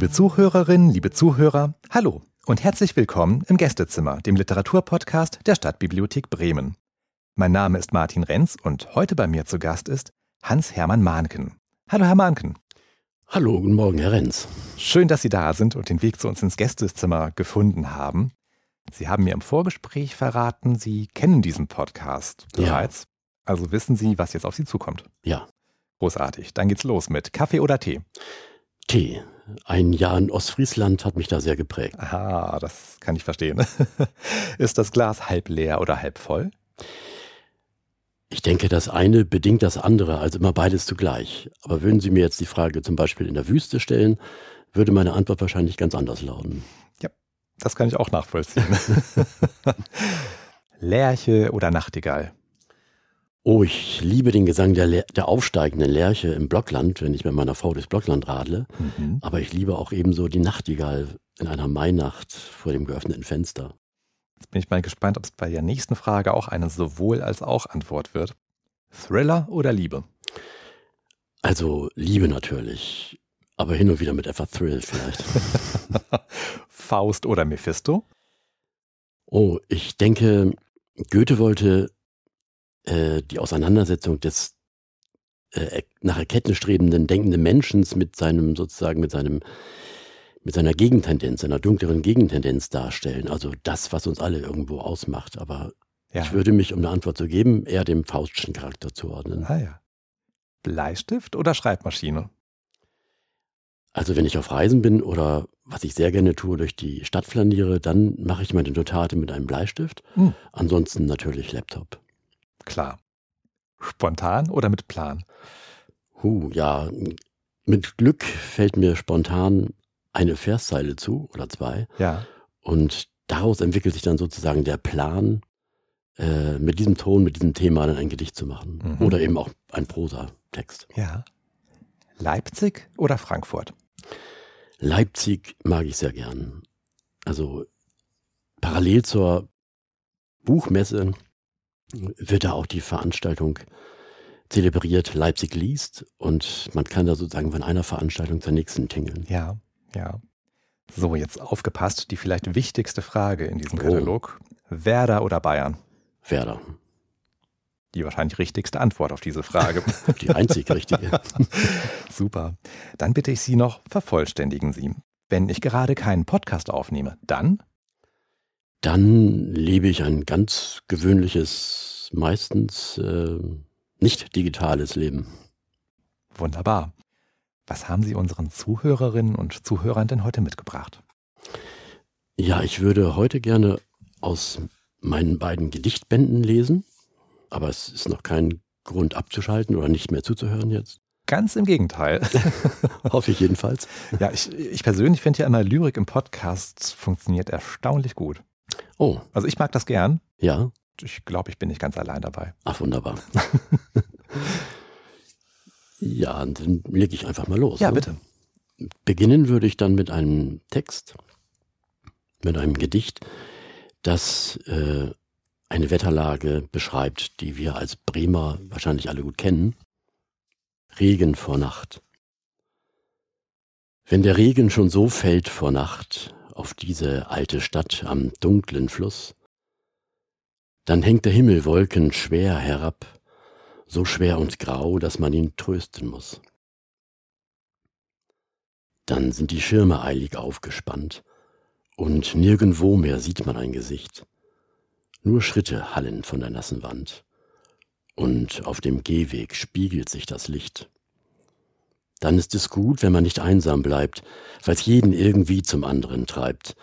Liebe Zuhörerinnen, liebe Zuhörer, hallo und herzlich willkommen im Gästezimmer, dem Literaturpodcast der Stadtbibliothek Bremen. Mein Name ist Martin Renz und heute bei mir zu Gast ist Hans-Hermann Mahnken. Hallo, Herr Mahnken. Hallo, guten Morgen, Herr Renz. Schön, dass Sie da sind und den Weg zu uns ins Gästezimmer gefunden haben. Sie haben mir im Vorgespräch verraten, Sie kennen diesen Podcast bereits. Ja. Also wissen Sie, was jetzt auf Sie zukommt. Ja. Großartig. Dann geht's los mit Kaffee oder Tee? Tee. Ein Jahr in Ostfriesland hat mich da sehr geprägt. Aha, das kann ich verstehen. Ist das Glas halb leer oder halb voll? Ich denke, das eine bedingt das andere, also immer beides zugleich. Aber würden Sie mir jetzt die Frage zum Beispiel in der Wüste stellen, würde meine Antwort wahrscheinlich ganz anders lauten. Ja, das kann ich auch nachvollziehen. Lerche oder Nachtigall? Oh, ich liebe den Gesang der, der aufsteigenden Lerche im Blockland, wenn ich mit meiner Frau durchs Blockland radle. Mhm. Aber ich liebe auch ebenso die Nachtigall in einer Mainacht vor dem geöffneten Fenster. Jetzt bin ich mal gespannt, ob es bei der nächsten Frage auch eine sowohl als auch Antwort wird. Thriller oder Liebe? Also Liebe natürlich, aber hin und wieder mit etwas Thrill vielleicht. Faust oder Mephisto? Oh, ich denke, Goethe wollte äh, die Auseinandersetzung des äh, nach Erkenntnis strebenden, denkenden Menschen mit seinem sozusagen mit seinem mit seiner Gegentendenz, seiner dunkleren Gegentendenz darstellen. Also das, was uns alle irgendwo ausmacht. Aber ja. ich würde mich, um eine Antwort zu geben, eher dem Faustschen Charakter zuordnen. Ah ja. Bleistift oder Schreibmaschine? Also wenn ich auf Reisen bin oder was ich sehr gerne tue, durch die Stadt flaniere, dann mache ich meine Notate mit einem Bleistift. Hm. Ansonsten natürlich Laptop. Klar. Spontan oder mit Plan? Huh, ja, mit Glück fällt mir spontan eine Verszeile zu oder zwei. Ja. Und daraus entwickelt sich dann sozusagen der Plan, äh, mit diesem Ton, mit diesem Thema dann ein Gedicht zu machen. Mhm. Oder eben auch ein Prosatext. Ja. Leipzig oder Frankfurt? Leipzig mag ich sehr gern. Also parallel zur Buchmesse wird da auch die Veranstaltung zelebriert, Leipzig liest und man kann da sozusagen von einer Veranstaltung zur nächsten tingeln. Ja, ja. So, jetzt aufgepasst, die vielleicht wichtigste Frage in diesem oh. Katalog. Werder oder Bayern? Werder. Die wahrscheinlich richtigste Antwort auf diese Frage. die einzig richtige. Super. Dann bitte ich Sie noch, vervollständigen Sie. Wenn ich gerade keinen Podcast aufnehme, dann? Dann lebe ich ein ganz gewöhnliches, meistens äh, nicht digitales Leben. Wunderbar. Was haben Sie unseren Zuhörerinnen und Zuhörern denn heute mitgebracht? Ja, ich würde heute gerne aus meinen beiden Gedichtbänden lesen, aber es ist noch kein Grund abzuschalten oder nicht mehr zuzuhören jetzt. Ganz im Gegenteil. Hoffe ich jedenfalls. Ja, ich, ich persönlich finde ja immer, Lyrik im Podcast funktioniert erstaunlich gut. Oh. Also ich mag das gern. Ja. Ich glaube, ich bin nicht ganz allein dabei. Ach, wunderbar. ja, dann lege ich einfach mal los. Ja, ne? bitte. Beginnen würde ich dann mit einem Text, mit einem Gedicht, das äh, eine Wetterlage beschreibt, die wir als Bremer wahrscheinlich alle gut kennen. Regen vor Nacht. Wenn der Regen schon so fällt vor Nacht, auf diese alte Stadt am dunklen Fluss. Dann hängt der Himmel Wolken schwer herab, so schwer und grau, dass man ihn trösten muss. Dann sind die Schirme eilig aufgespannt, und nirgendwo mehr sieht man ein Gesicht. Nur Schritte hallen von der nassen Wand, und auf dem Gehweg spiegelt sich das Licht. Dann ist es gut, wenn man nicht einsam bleibt, weil es jeden irgendwie zum anderen treibt.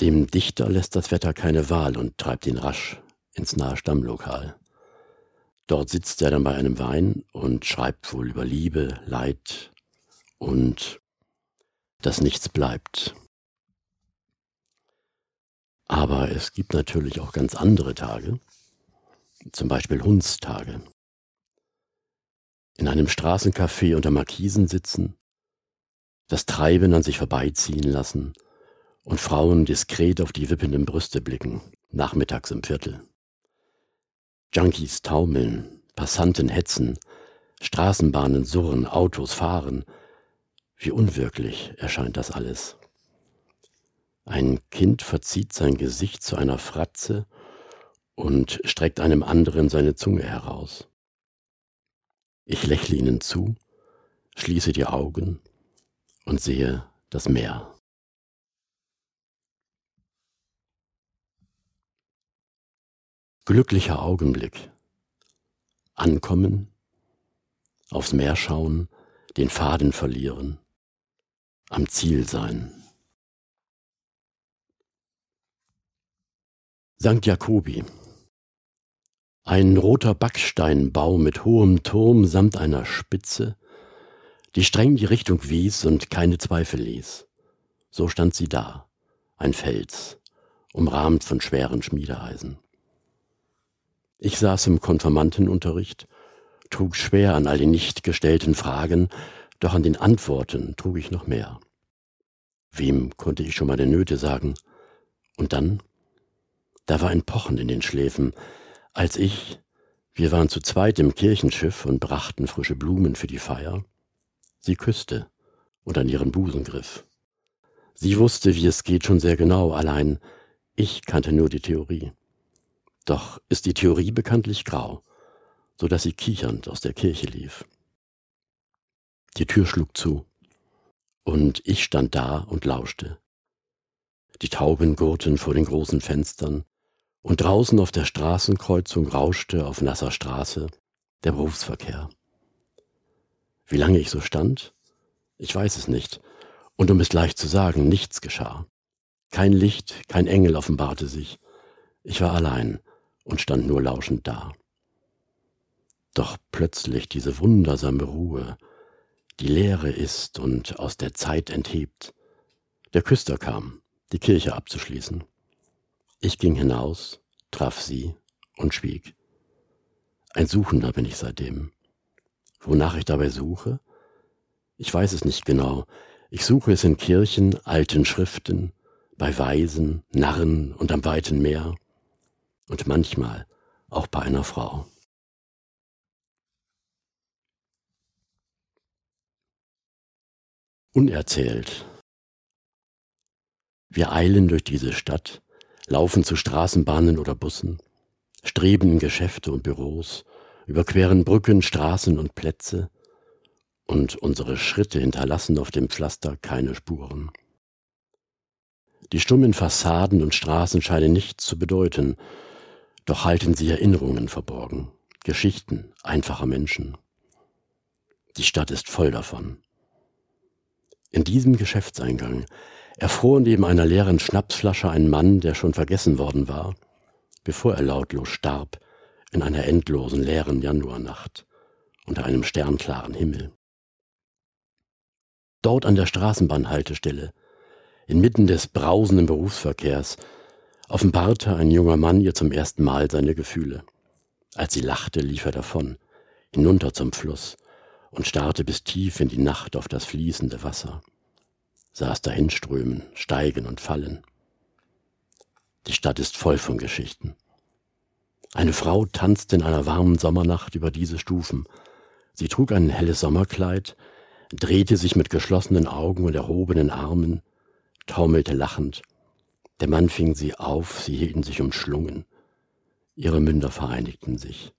Dem Dichter lässt das Wetter keine Wahl und treibt ihn rasch ins nahe Stammlokal. Dort sitzt er dann bei einem Wein und schreibt wohl über Liebe, Leid und dass nichts bleibt. Aber es gibt natürlich auch ganz andere Tage, zum Beispiel Hundstage in einem Straßencafé unter Markisen sitzen, das Treiben an sich vorbeiziehen lassen und Frauen diskret auf die wippenden Brüste blicken, nachmittags im Viertel. Junkies taumeln, Passanten hetzen, Straßenbahnen surren, Autos fahren. Wie unwirklich erscheint das alles. Ein Kind verzieht sein Gesicht zu einer Fratze und streckt einem anderen seine Zunge heraus. Ich lächle ihnen zu, schließe die Augen und sehe das Meer. Glücklicher Augenblick. Ankommen, aufs Meer schauen, den Faden verlieren, am Ziel sein. St. Jakobi. Ein roter Backsteinbau mit hohem Turm samt einer Spitze, die streng die Richtung wies und keine Zweifel ließ. So stand sie da, ein Fels, umrahmt von schweren Schmiedeeisen. Ich saß im Konfirmandenunterricht, trug schwer an all den nicht gestellten Fragen, doch an den Antworten trug ich noch mehr. Wem konnte ich schon meine Nöte sagen? Und dann? Da war ein Pochen in den Schläfen, als ich, wir waren zu zweit im Kirchenschiff und brachten frische Blumen für die Feier, sie küsste und an ihren Busen griff. Sie wusste, wie es geht, schon sehr genau, allein ich kannte nur die Theorie. Doch ist die Theorie bekanntlich grau, so dass sie kichernd aus der Kirche lief. Die Tür schlug zu, und ich stand da und lauschte. Die Tauben gurrten vor den großen Fenstern, und draußen auf der Straßenkreuzung rauschte auf nasser Straße der Berufsverkehr. Wie lange ich so stand? Ich weiß es nicht, und um es gleich zu sagen, nichts geschah. Kein Licht, kein Engel offenbarte sich. Ich war allein, und stand nur lauschend da. Doch plötzlich diese wundersame Ruhe, die Leere ist und aus der Zeit enthebt. Der Küster kam, die Kirche abzuschließen. Ich ging hinaus, traf sie und schwieg. Ein Suchender bin ich seitdem. Wonach ich dabei suche? Ich weiß es nicht genau. Ich suche es in Kirchen, alten Schriften, bei Weisen, Narren und am weiten Meer und manchmal auch bei einer Frau. Unerzählt. Wir eilen durch diese Stadt, laufen zu Straßenbahnen oder Bussen, streben in Geschäfte und Büros, überqueren Brücken, Straßen und Plätze, und unsere Schritte hinterlassen auf dem Pflaster keine Spuren. Die stummen Fassaden und Straßen scheinen nichts zu bedeuten, doch halten sie Erinnerungen verborgen, Geschichten einfacher Menschen. Die Stadt ist voll davon. In diesem Geschäftseingang erfror neben einer leeren Schnapsflasche ein Mann, der schon vergessen worden war, bevor er lautlos starb in einer endlosen leeren Januarnacht unter einem sternklaren Himmel. Dort an der Straßenbahnhaltestelle, inmitten des brausenden Berufsverkehrs, offenbarte ein junger Mann ihr zum ersten Mal seine Gefühle. Als sie lachte, lief er davon, hinunter zum Fluss und starrte bis tief in die Nacht auf das fließende Wasser, sah es dahinströmen, steigen und fallen. Die Stadt ist voll von Geschichten. Eine Frau tanzte in einer warmen Sommernacht über diese Stufen. Sie trug ein helles Sommerkleid, drehte sich mit geschlossenen Augen und erhobenen Armen, taumelte lachend der Mann fing sie auf, sie hielten sich umschlungen. Ihre Münder vereinigten sich.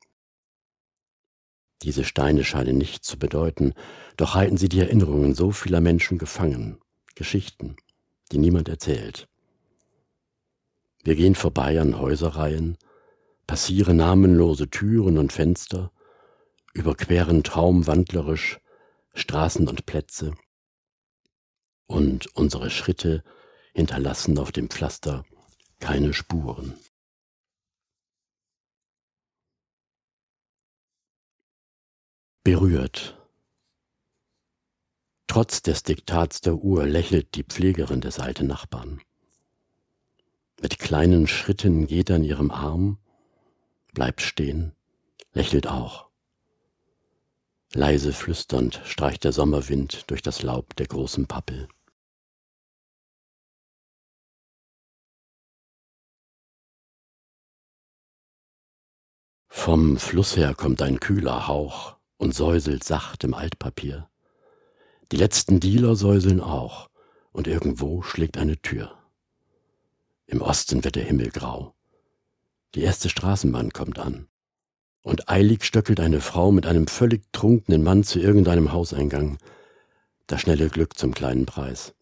Diese Steine scheinen nichts zu bedeuten, doch halten sie die Erinnerungen so vieler Menschen gefangen, Geschichten, die niemand erzählt. Wir gehen vorbei an Häuserreihen, passieren namenlose Türen und Fenster, überqueren traumwandlerisch Straßen und Plätze, und unsere Schritte hinterlassen auf dem Pflaster keine Spuren. Berührt. Trotz des Diktats der Uhr lächelt die Pflegerin des alten Nachbarn. Mit kleinen Schritten geht er an ihrem Arm, bleibt stehen, lächelt auch. Leise flüsternd streicht der Sommerwind durch das Laub der großen Pappel. Vom Fluss her kommt ein kühler Hauch und säuselt sacht im Altpapier. Die letzten Dealer säuseln auch, und irgendwo schlägt eine Tür. Im Osten wird der Himmel grau. Die erste Straßenbahn kommt an. Und eilig stöckelt eine Frau mit einem völlig trunkenen Mann zu irgendeinem Hauseingang. Das schnelle Glück zum kleinen Preis.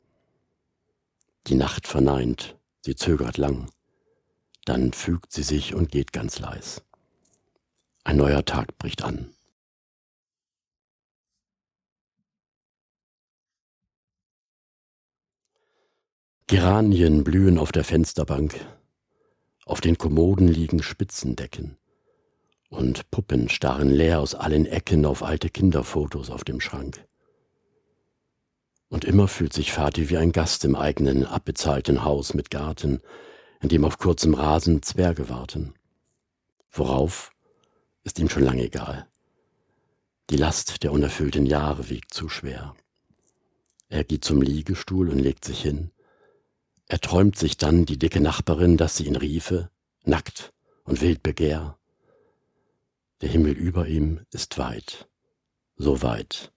Die Nacht verneint, sie zögert lang. Dann fügt sie sich und geht ganz leis. Ein neuer Tag bricht an. Geranien blühen auf der Fensterbank, auf den Kommoden liegen Spitzendecken und Puppen starren leer aus allen Ecken auf alte Kinderfotos auf dem Schrank. Und immer fühlt sich Vati wie ein Gast im eigenen, abbezahlten Haus mit Garten, in dem auf kurzem Rasen Zwerge warten. Worauf ist ihm schon lange egal. Die Last der unerfüllten Jahre wiegt zu schwer. Er geht zum Liegestuhl und legt sich hin, er träumt sich dann die dicke Nachbarin, dass sie ihn riefe, nackt und wild Begehr. Der Himmel über ihm ist weit, so weit,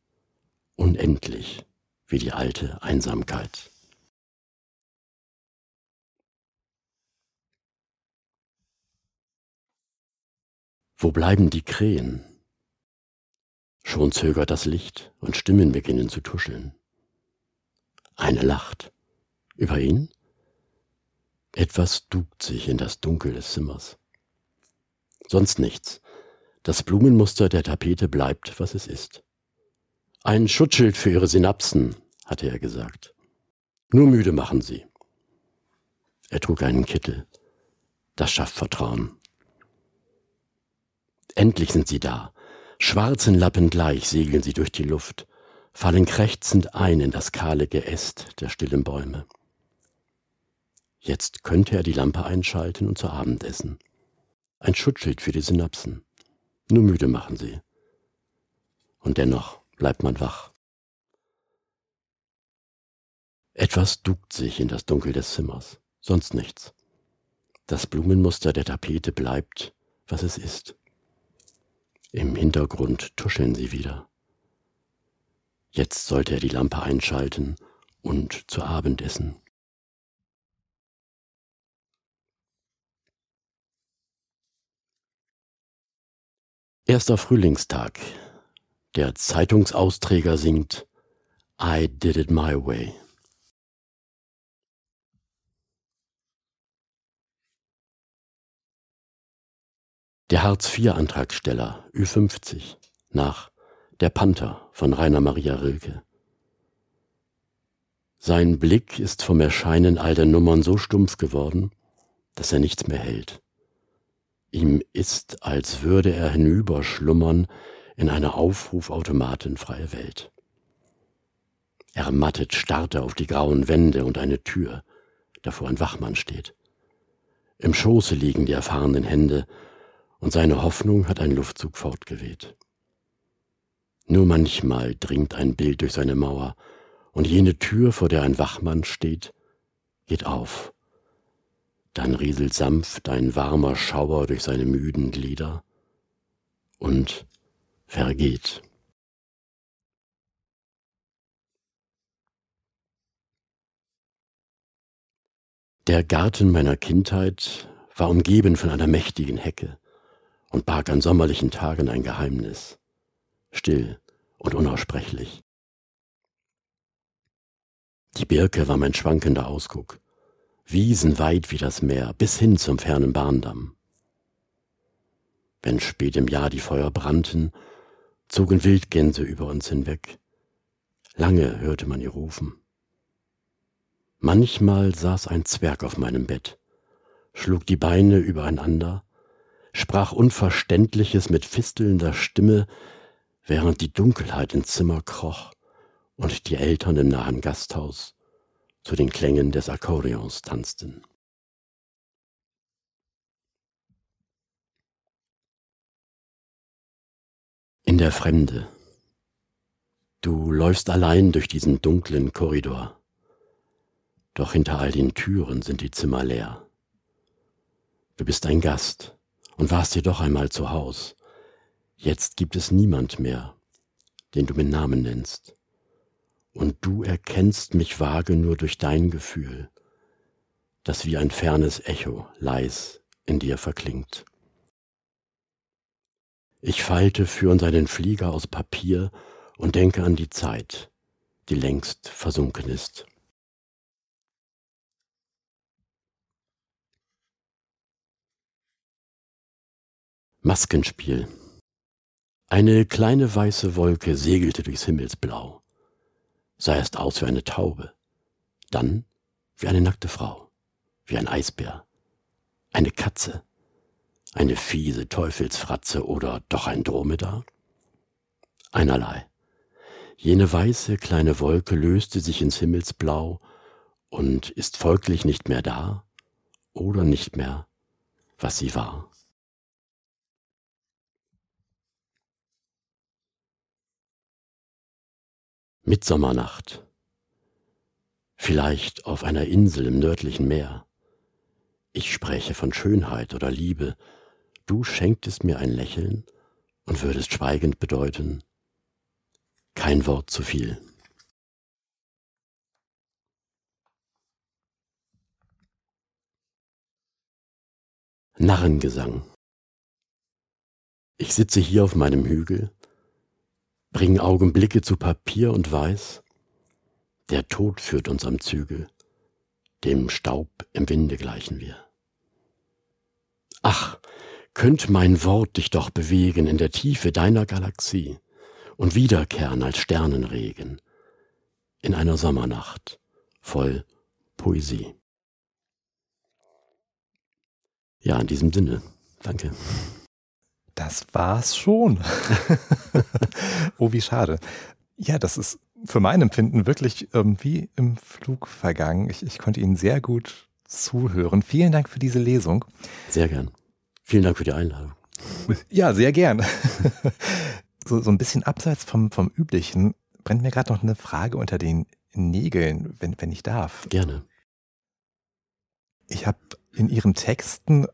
unendlich wie die alte Einsamkeit. Wo bleiben die Krähen? Schon zögert das Licht und Stimmen beginnen zu tuscheln. Eine lacht. Über ihn? Etwas duckt sich in das Dunkel des Zimmers. Sonst nichts. Das Blumenmuster der Tapete bleibt, was es ist. Ein Schutzschild für Ihre Synapsen, hatte er gesagt. Nur müde machen Sie. Er trug einen Kittel. Das schafft Vertrauen. Endlich sind sie da. Schwarzen Lappen gleich segeln sie durch die Luft, fallen krächzend ein in das kahle Geäst der stillen Bäume. Jetzt könnte er die Lampe einschalten und zu Abend essen. Ein Schutzschild für die Synapsen. Nur müde machen sie. Und dennoch bleibt man wach. Etwas duckt sich in das Dunkel des Zimmers, sonst nichts. Das Blumenmuster der Tapete bleibt, was es ist. Im Hintergrund tuscheln sie wieder. Jetzt sollte er die Lampe einschalten und zu Abend essen. Erster Frühlingstag. Der Zeitungsausträger singt I did it my way. Der Hartz-IV-Antragsteller Ü50 nach Der Panther von Rainer Maria Rilke. Sein Blick ist vom Erscheinen all der Nummern so stumpf geworden, dass er nichts mehr hält. Ihm ist, als würde er hinüberschlummern in eine aufrufautomatenfreie Welt. Ermattet starrt er auf die grauen Wände und eine Tür, davor ein Wachmann steht. Im Schoße liegen die erfahrenen Hände, und seine Hoffnung hat ein Luftzug fortgeweht. Nur manchmal dringt ein Bild durch seine Mauer, und jene Tür, vor der ein Wachmann steht, geht auf dann rieselt sanft ein warmer Schauer durch seine müden Glieder und vergeht. Der Garten meiner Kindheit war umgeben von einer mächtigen Hecke und barg an sommerlichen Tagen ein Geheimnis, still und unaussprechlich. Die Birke war mein schwankender Ausguck, Wiesen weit wie das Meer, bis hin zum fernen Bahndamm. Wenn spät im Jahr die Feuer brannten, zogen Wildgänse über uns hinweg. Lange hörte man ihr rufen. Manchmal saß ein Zwerg auf meinem Bett, schlug die Beine übereinander, sprach Unverständliches mit fistelnder Stimme, während die Dunkelheit ins Zimmer kroch und die Eltern im nahen Gasthaus zu den Klängen des Akkordeons tanzten. In der Fremde. Du läufst allein durch diesen dunklen Korridor. Doch hinter all den Türen sind die Zimmer leer. Du bist ein Gast und warst jedoch einmal zu Haus. Jetzt gibt es niemand mehr, den du mit Namen nennst. Und du erkennst mich vage nur durch dein Gefühl, das wie ein fernes Echo leis in dir verklingt. Ich falte für uns einen Flieger aus Papier und denke an die Zeit, die längst versunken ist. Maskenspiel. Eine kleine weiße Wolke segelte durchs Himmelsblau, sah erst aus wie eine Taube, dann wie eine nackte Frau, wie ein Eisbär, eine Katze, eine fiese Teufelsfratze oder doch ein Dromedar? Einerlei. Jene weiße kleine Wolke löste sich ins Himmelsblau und ist folglich nicht mehr da oder nicht mehr, was sie war. Mitsommernacht. Vielleicht auf einer Insel im nördlichen Meer. Ich spräche von Schönheit oder Liebe, du schenktest mir ein Lächeln und würdest schweigend bedeuten, kein Wort zu viel. Narrengesang. Ich sitze hier auf meinem Hügel, bring Augenblicke zu Papier und weiß, der Tod führt uns am Zügel, dem Staub im Winde gleichen wir. Ach, könnt mein Wort dich doch bewegen in der Tiefe deiner Galaxie und wiederkehren als Sternenregen in einer Sommernacht voll Poesie. Ja, in diesem Sinne, danke. Das war's schon. oh, wie schade. Ja, das ist für mein Empfinden wirklich ähm, wie im Flug vergangen. Ich, ich konnte Ihnen sehr gut zuhören. Vielen Dank für diese Lesung. Sehr gern. Vielen Dank für die Einladung. Ja, sehr gern. So, so ein bisschen abseits vom, vom Üblichen brennt mir gerade noch eine Frage unter den Nägeln, wenn, wenn ich darf. Gerne. Ich habe in Ihren Texten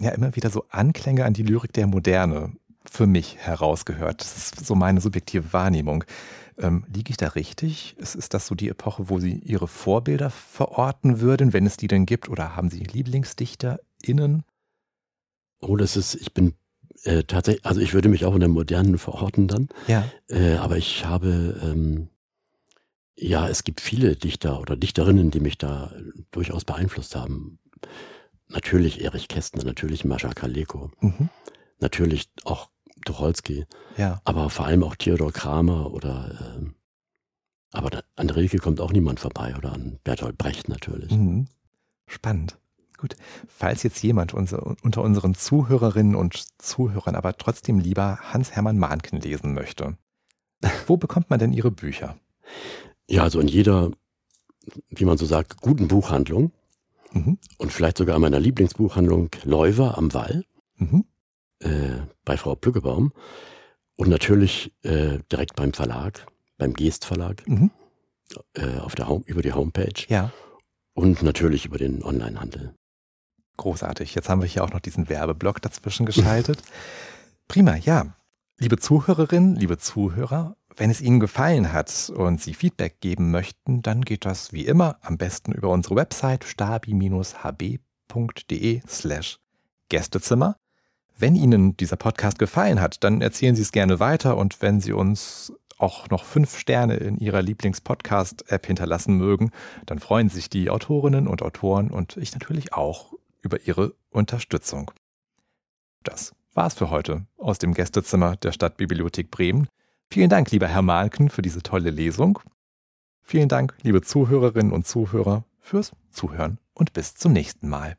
ja immer wieder so Anklänge an die Lyrik der Moderne für mich herausgehört. Das ist so meine subjektive Wahrnehmung. Ähm, liege ich da richtig? Ist, ist das so die Epoche, wo Sie Ihre Vorbilder verorten würden, wenn es die denn gibt? Oder haben Sie LieblingsdichterInnen? Oh, das ist, ich bin äh, tatsächlich, also ich würde mich auch in der modernen verorten dann. Ja. Äh, aber ich habe, ähm, ja, es gibt viele Dichter oder Dichterinnen, die mich da durchaus beeinflusst haben. Natürlich Erich Kästner, natürlich Mascha Kaleko, mhm. natürlich auch Tucholsky, ja. aber vor allem auch Theodor Kramer oder ähm, aber an Rilke kommt auch niemand vorbei oder an Bertolt Brecht natürlich. Mhm. Spannend. Gut, falls jetzt jemand unter unseren Zuhörerinnen und Zuhörern aber trotzdem lieber Hans-Hermann Mahnken lesen möchte, wo bekommt man denn Ihre Bücher? Ja, also in jeder, wie man so sagt, guten Buchhandlung mhm. und vielleicht sogar in meiner Lieblingsbuchhandlung Läufer am Wall mhm. äh, bei Frau Plückebaum und natürlich äh, direkt beim Verlag, beim Geest Verlag mhm. äh, auf der Home, über die Homepage. Ja. Und natürlich über den Onlinehandel. Großartig. Jetzt haben wir hier auch noch diesen Werbeblock dazwischen geschaltet. Prima, ja. Liebe Zuhörerinnen, liebe Zuhörer, wenn es Ihnen gefallen hat und Sie Feedback geben möchten, dann geht das wie immer am besten über unsere Website stabi-hb.de slash Gästezimmer. Wenn Ihnen dieser Podcast gefallen hat, dann erzählen Sie es gerne weiter und wenn Sie uns auch noch fünf Sterne in Ihrer Lieblings-Podcast-App hinterlassen mögen, dann freuen sich die Autorinnen und Autoren und ich natürlich auch über Ihre Unterstützung. Das war's für heute aus dem Gästezimmer der Stadtbibliothek Bremen. Vielen Dank, lieber Herr Malken, für diese tolle Lesung. Vielen Dank, liebe Zuhörerinnen und Zuhörer, fürs Zuhören und bis zum nächsten Mal.